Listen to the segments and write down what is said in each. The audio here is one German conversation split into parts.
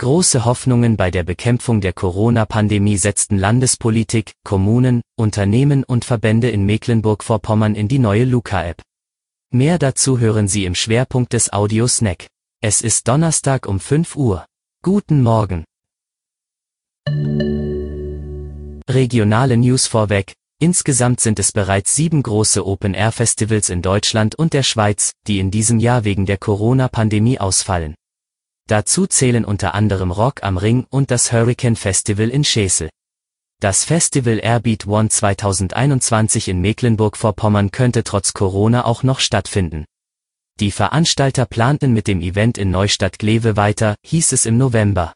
Große Hoffnungen bei der Bekämpfung der Corona-Pandemie setzten Landespolitik, Kommunen, Unternehmen und Verbände in Mecklenburg-Vorpommern in die neue Luca-App. Mehr dazu hören Sie im Schwerpunkt des Audio-Snack. Es ist Donnerstag um 5 Uhr. Guten Morgen. Regionale News vorweg. Insgesamt sind es bereits sieben große Open-Air-Festivals in Deutschland und der Schweiz, die in diesem Jahr wegen der Corona-Pandemie ausfallen. Dazu zählen unter anderem Rock am Ring und das Hurricane Festival in Schesel. Das Festival Airbeat One 2021 in Mecklenburg-Vorpommern könnte trotz Corona auch noch stattfinden. Die Veranstalter planten mit dem Event in Neustadt-Glewe weiter, hieß es im November.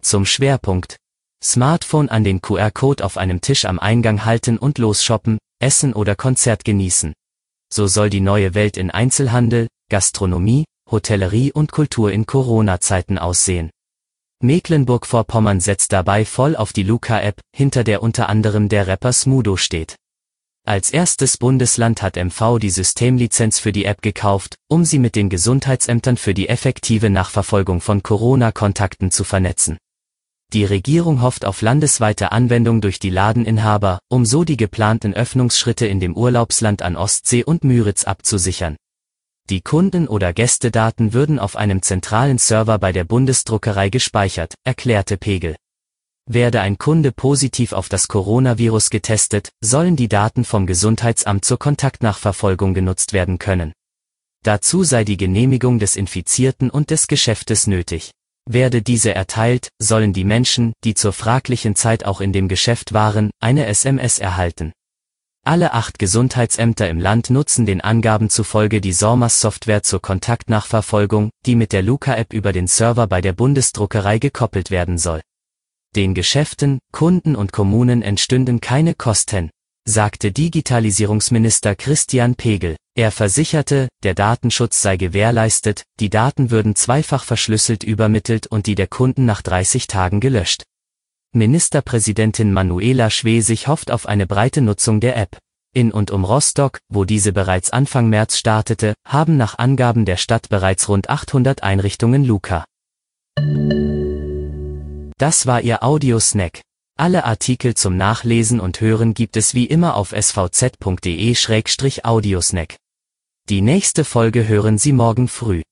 Zum Schwerpunkt. Smartphone an den QR-Code auf einem Tisch am Eingang halten und losshoppen, essen oder Konzert genießen. So soll die neue Welt in Einzelhandel, Gastronomie, Hotellerie und Kultur in Corona-Zeiten aussehen. Mecklenburg-Vorpommern setzt dabei voll auf die Luca-App, hinter der unter anderem der Rapper Smudo steht. Als erstes Bundesland hat MV die Systemlizenz für die App gekauft, um sie mit den Gesundheitsämtern für die effektive Nachverfolgung von Corona-Kontakten zu vernetzen. Die Regierung hofft auf landesweite Anwendung durch die Ladeninhaber, um so die geplanten Öffnungsschritte in dem Urlaubsland an Ostsee und Müritz abzusichern. Die Kunden- oder Gästedaten würden auf einem zentralen Server bei der Bundesdruckerei gespeichert, erklärte Pegel. Werde ein Kunde positiv auf das Coronavirus getestet, sollen die Daten vom Gesundheitsamt zur Kontaktnachverfolgung genutzt werden können. Dazu sei die Genehmigung des Infizierten und des Geschäftes nötig. Werde diese erteilt, sollen die Menschen, die zur fraglichen Zeit auch in dem Geschäft waren, eine SMS erhalten. Alle acht Gesundheitsämter im Land nutzen den Angaben zufolge die SORMAS-Software zur Kontaktnachverfolgung, die mit der Luca-App über den Server bei der Bundesdruckerei gekoppelt werden soll. Den Geschäften, Kunden und Kommunen entstünden keine Kosten, sagte Digitalisierungsminister Christian Pegel. Er versicherte, der Datenschutz sei gewährleistet, die Daten würden zweifach verschlüsselt übermittelt und die der Kunden nach 30 Tagen gelöscht. Ministerpräsidentin Manuela Schwesig hofft auf eine breite Nutzung der App. In und um Rostock, wo diese bereits Anfang März startete, haben nach Angaben der Stadt bereits rund 800 Einrichtungen Luca. Das war Ihr Audiosnack. Alle Artikel zum Nachlesen und Hören gibt es wie immer auf svz.de-audiosnack. Die nächste Folge hören Sie morgen früh.